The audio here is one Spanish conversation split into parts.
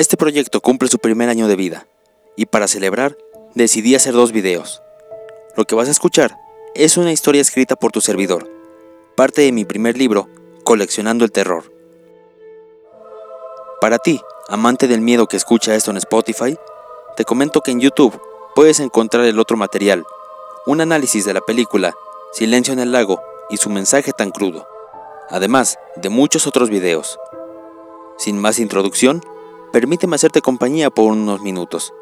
Este proyecto cumple su primer año de vida y para celebrar decidí hacer dos videos. Lo que vas a escuchar es una historia escrita por tu servidor, parte de mi primer libro, Coleccionando el Terror. Para ti, amante del miedo que escucha esto en Spotify, te comento que en YouTube puedes encontrar el otro material, un análisis de la película Silencio en el lago y su mensaje tan crudo, además de muchos otros videos. Sin más introducción, permíteme hacerte compañía por unos minutos.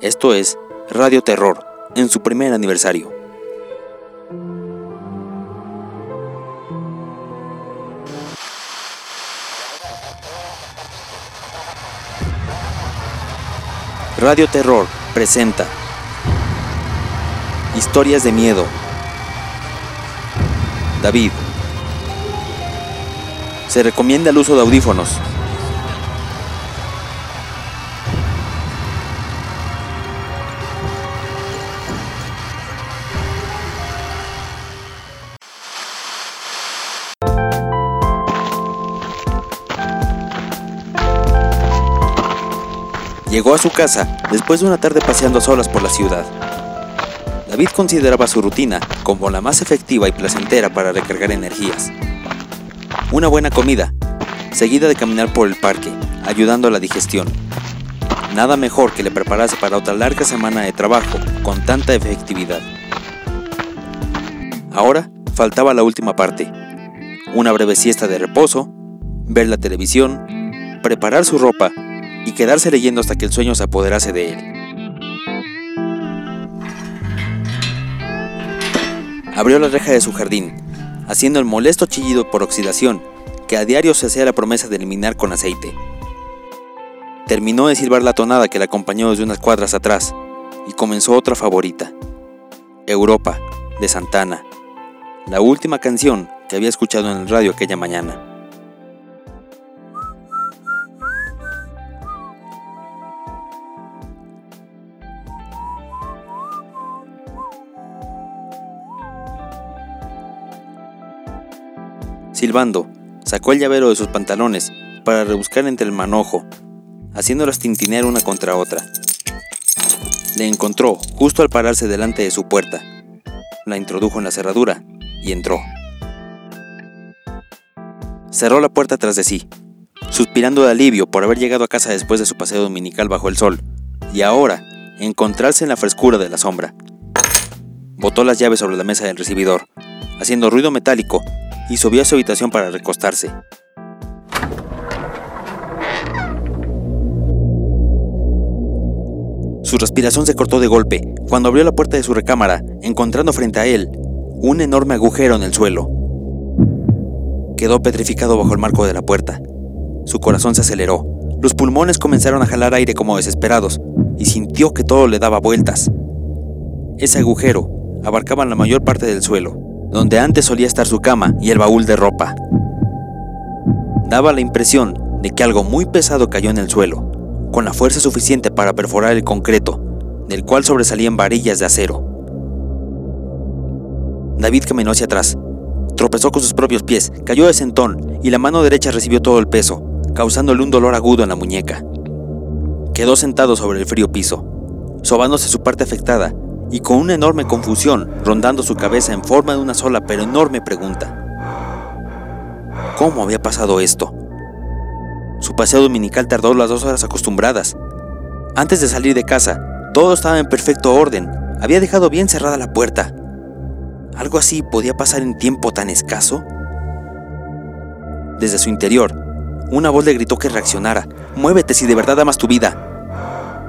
Esto es Radio Terror, en su primer aniversario. Radio Terror presenta Historias de miedo. David. Se recomienda el uso de audífonos. Llegó a su casa después de una tarde paseando solas por la ciudad. David consideraba su rutina como la más efectiva y placentera para recargar energías. Una buena comida, seguida de caminar por el parque, ayudando a la digestión. Nada mejor que le preparase para otra larga semana de trabajo con tanta efectividad. Ahora faltaba la última parte. Una breve siesta de reposo, ver la televisión, preparar su ropa y quedarse leyendo hasta que el sueño se apoderase de él. Abrió la reja de su jardín, haciendo el molesto chillido por oxidación que a diario se hacía la promesa de eliminar con aceite. Terminó de silbar la tonada que la acompañó desde unas cuadras atrás y comenzó otra favorita, Europa, de Santana, la última canción que había escuchado en el radio aquella mañana. Silbando, sacó el llavero de sus pantalones para rebuscar entre el manojo, haciéndolas tintinear una contra otra. Le encontró justo al pararse delante de su puerta. La introdujo en la cerradura y entró. Cerró la puerta tras de sí, suspirando de alivio por haber llegado a casa después de su paseo dominical bajo el sol, y ahora encontrarse en la frescura de la sombra. Botó las llaves sobre la mesa del recibidor, haciendo ruido metálico y subió a su habitación para recostarse. Su respiración se cortó de golpe cuando abrió la puerta de su recámara, encontrando frente a él un enorme agujero en el suelo. Quedó petrificado bajo el marco de la puerta. Su corazón se aceleró. Los pulmones comenzaron a jalar aire como desesperados y sintió que todo le daba vueltas. Ese agujero abarcaba la mayor parte del suelo donde antes solía estar su cama y el baúl de ropa. Daba la impresión de que algo muy pesado cayó en el suelo, con la fuerza suficiente para perforar el concreto, del cual sobresalían varillas de acero. David caminó hacia atrás, tropezó con sus propios pies, cayó de sentón y la mano derecha recibió todo el peso, causándole un dolor agudo en la muñeca. Quedó sentado sobre el frío piso, sobándose su parte afectada y con una enorme confusión rondando su cabeza en forma de una sola pero enorme pregunta. ¿Cómo había pasado esto? Su paseo dominical tardó las dos horas acostumbradas. Antes de salir de casa, todo estaba en perfecto orden. Había dejado bien cerrada la puerta. ¿Algo así podía pasar en tiempo tan escaso? Desde su interior, una voz le gritó que reaccionara. Muévete si de verdad amas tu vida.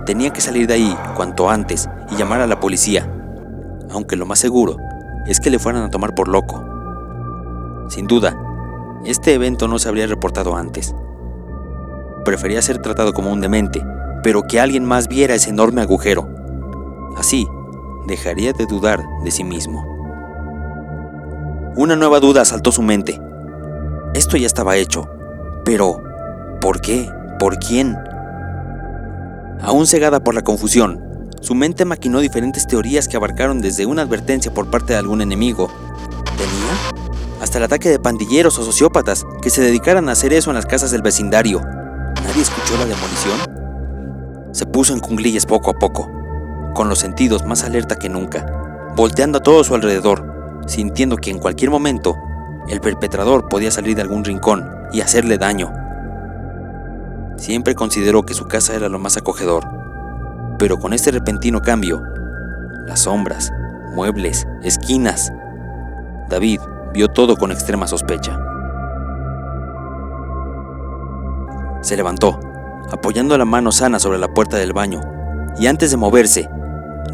Tenía que salir de ahí cuanto antes y llamar a la policía, aunque lo más seguro es que le fueran a tomar por loco. Sin duda, este evento no se habría reportado antes. Prefería ser tratado como un demente, pero que alguien más viera ese enorme agujero. Así, dejaría de dudar de sí mismo. Una nueva duda asaltó su mente. Esto ya estaba hecho, pero ¿por qué? ¿Por quién? Aún cegada por la confusión, su mente maquinó diferentes teorías que abarcaron desde una advertencia por parte de algún enemigo. ¿Tenía? Hasta el ataque de pandilleros o sociópatas que se dedicaran a hacer eso en las casas del vecindario. ¿Nadie escuchó la demolición? puso en cunglillas poco a poco, con los sentidos más alerta que nunca, volteando a todo su alrededor, sintiendo que en cualquier momento el perpetrador podía salir de algún rincón y hacerle daño. Siempre consideró que su casa era lo más acogedor, pero con este repentino cambio, las sombras, muebles, esquinas, David vio todo con extrema sospecha. Se levantó, apoyando la mano sana sobre la puerta del baño, y antes de moverse,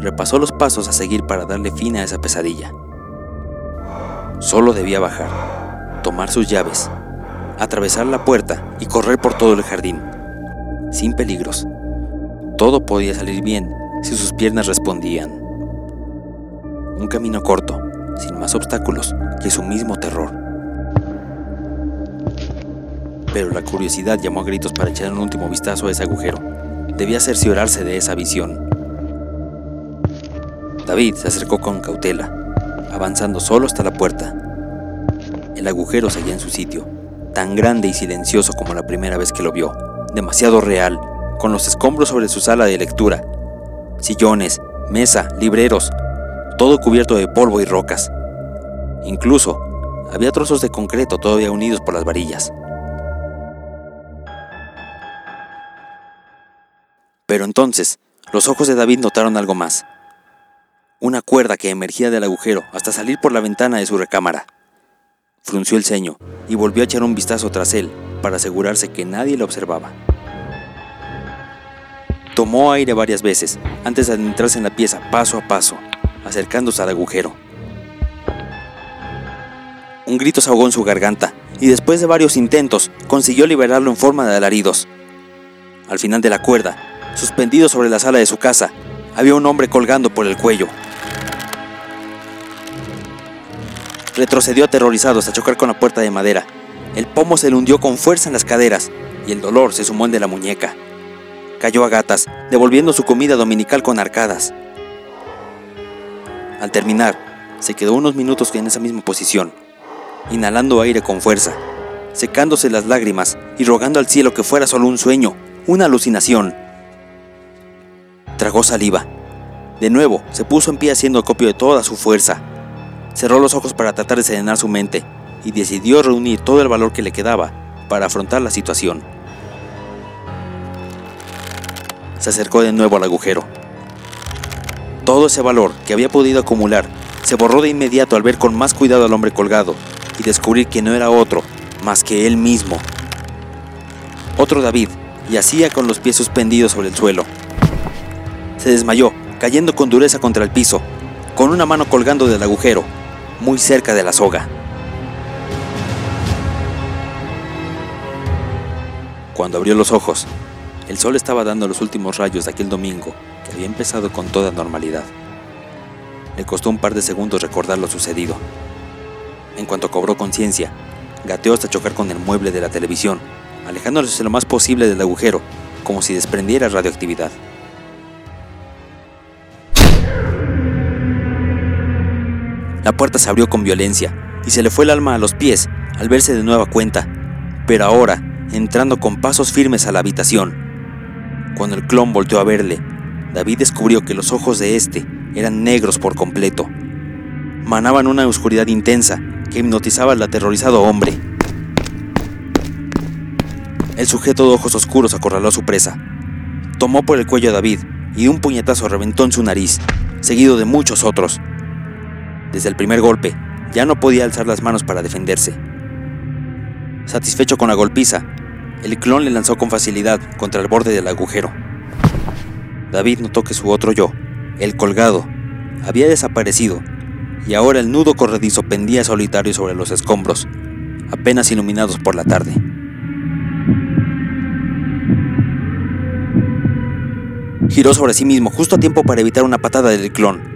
repasó los pasos a seguir para darle fin a esa pesadilla. Solo debía bajar, tomar sus llaves, atravesar la puerta y correr por todo el jardín, sin peligros. Todo podía salir bien si sus piernas respondían. Un camino corto, sin más obstáculos que su mismo terror. Pero la curiosidad llamó a gritos para echar un último vistazo a ese agujero. Debía cerciorarse de esa visión. David se acercó con cautela, avanzando solo hasta la puerta. El agujero seguía en su sitio, tan grande y silencioso como la primera vez que lo vio, demasiado real, con los escombros sobre su sala de lectura, sillones, mesa, libreros, todo cubierto de polvo y rocas. Incluso había trozos de concreto todavía unidos por las varillas. Pero entonces, los ojos de David notaron algo más. Una cuerda que emergía del agujero hasta salir por la ventana de su recámara. Frunció el ceño y volvió a echar un vistazo tras él para asegurarse que nadie lo observaba. Tomó aire varias veces antes de adentrarse en la pieza paso a paso, acercándose al agujero. Un grito se ahogó en su garganta y después de varios intentos consiguió liberarlo en forma de alaridos. Al final de la cuerda, suspendido sobre la sala de su casa, había un hombre colgando por el cuello. Retrocedió aterrorizado hasta chocar con la puerta de madera. El pomo se le hundió con fuerza en las caderas y el dolor se sumó en de la muñeca. Cayó a gatas, devolviendo su comida dominical con arcadas. Al terminar, se quedó unos minutos en esa misma posición, inhalando aire con fuerza, secándose las lágrimas y rogando al cielo que fuera solo un sueño, una alucinación. Tragó saliva. De nuevo, se puso en pie haciendo copio de toda su fuerza cerró los ojos para tratar de serenar su mente y decidió reunir todo el valor que le quedaba para afrontar la situación. Se acercó de nuevo al agujero. Todo ese valor que había podido acumular se borró de inmediato al ver con más cuidado al hombre colgado y descubrir que no era otro más que él mismo. Otro David yacía con los pies suspendidos sobre el suelo. Se desmayó, cayendo con dureza contra el piso, con una mano colgando del agujero muy cerca de la soga. Cuando abrió los ojos, el sol estaba dando los últimos rayos de aquel domingo que había empezado con toda normalidad. Le costó un par de segundos recordar lo sucedido. En cuanto cobró conciencia, gateó hasta chocar con el mueble de la televisión, alejándose lo más posible del agujero, como si desprendiera radioactividad. La puerta se abrió con violencia y se le fue el alma a los pies al verse de nueva cuenta, pero ahora entrando con pasos firmes a la habitación. Cuando el clon volteó a verle, David descubrió que los ojos de este eran negros por completo. Manaban una oscuridad intensa que hipnotizaba al aterrorizado hombre. El sujeto de ojos oscuros acorraló a su presa. Tomó por el cuello a David y un puñetazo reventó en su nariz, seguido de muchos otros. Desde el primer golpe, ya no podía alzar las manos para defenderse. Satisfecho con la golpiza, el clon le lanzó con facilidad contra el borde del agujero. David notó que su otro yo, el colgado, había desaparecido y ahora el nudo corredizo pendía solitario sobre los escombros, apenas iluminados por la tarde. Giró sobre sí mismo justo a tiempo para evitar una patada del clon,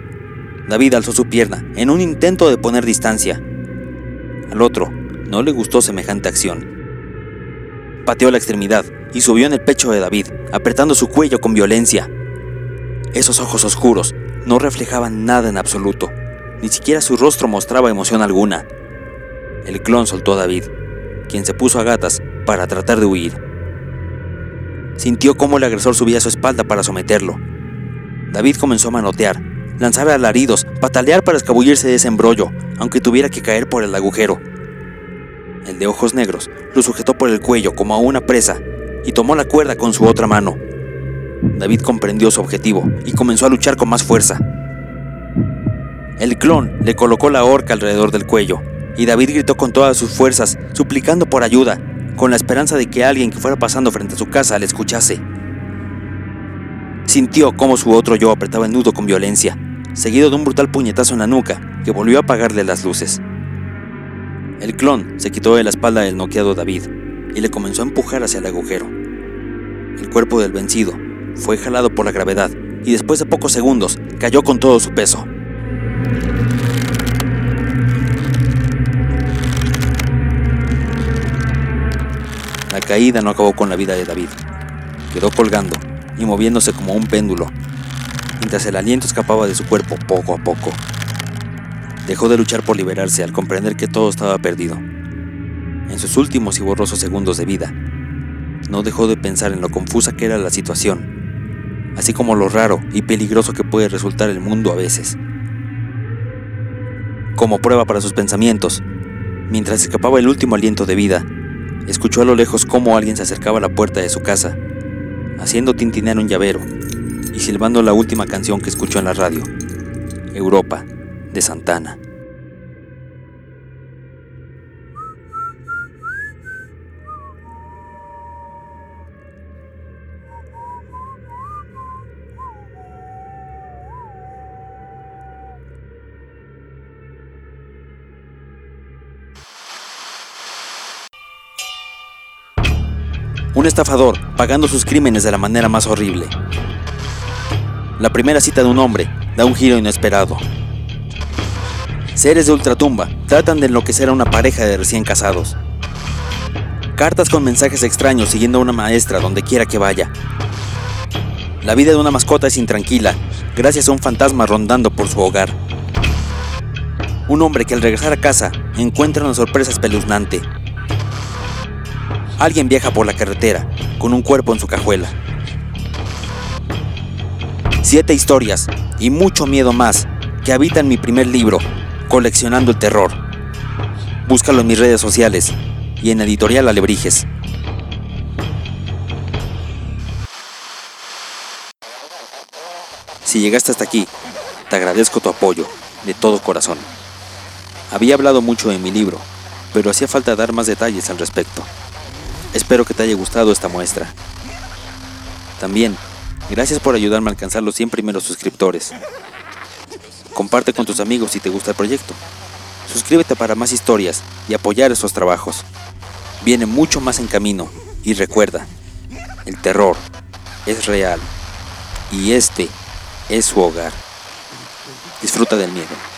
David alzó su pierna en un intento de poner distancia. Al otro no le gustó semejante acción. Pateó la extremidad y subió en el pecho de David, apretando su cuello con violencia. Esos ojos oscuros no reflejaban nada en absoluto, ni siquiera su rostro mostraba emoción alguna. El clon soltó a David, quien se puso a gatas para tratar de huir. sintió cómo el agresor subía a su espalda para someterlo. David comenzó a manotear, lanzar alaridos, patalear para escabullirse de ese embrollo, aunque tuviera que caer por el agujero. El de ojos negros lo sujetó por el cuello como a una presa y tomó la cuerda con su otra mano. David comprendió su objetivo y comenzó a luchar con más fuerza. El clon le colocó la horca alrededor del cuello y David gritó con todas sus fuerzas, suplicando por ayuda, con la esperanza de que alguien que fuera pasando frente a su casa le escuchase. Sintió cómo su otro yo apretaba el nudo con violencia, seguido de un brutal puñetazo en la nuca que volvió a apagarle las luces. El clon se quitó de la espalda del noqueado David y le comenzó a empujar hacia el agujero. El cuerpo del vencido fue jalado por la gravedad y después de pocos segundos cayó con todo su peso. La caída no acabó con la vida de David. Quedó colgando y moviéndose como un péndulo, mientras el aliento escapaba de su cuerpo poco a poco. Dejó de luchar por liberarse al comprender que todo estaba perdido. En sus últimos y borrosos segundos de vida, no dejó de pensar en lo confusa que era la situación, así como lo raro y peligroso que puede resultar el mundo a veces. Como prueba para sus pensamientos, mientras escapaba el último aliento de vida, escuchó a lo lejos cómo alguien se acercaba a la puerta de su casa, haciendo tintinear un llavero y silbando la última canción que escuchó en la radio, Europa, de Santana. Un estafador pagando sus crímenes de la manera más horrible. La primera cita de un hombre da un giro inesperado. Seres de ultratumba tratan de enloquecer a una pareja de recién casados. Cartas con mensajes extraños siguiendo a una maestra donde quiera que vaya. La vida de una mascota es intranquila gracias a un fantasma rondando por su hogar. Un hombre que al regresar a casa encuentra una sorpresa espeluznante Alguien viaja por la carretera con un cuerpo en su cajuela. Siete historias y mucho miedo más que habitan mi primer libro, Coleccionando el Terror. Búscalo en mis redes sociales y en Editorial Alebrijes. Si llegaste hasta aquí, te agradezco tu apoyo de todo corazón. Había hablado mucho en mi libro, pero hacía falta dar más detalles al respecto. Espero que te haya gustado esta muestra. También, gracias por ayudarme a alcanzar los 100 primeros suscriptores. Comparte con tus amigos si te gusta el proyecto. Suscríbete para más historias y apoyar esos trabajos. Viene mucho más en camino y recuerda, el terror es real y este es su hogar. Disfruta del miedo.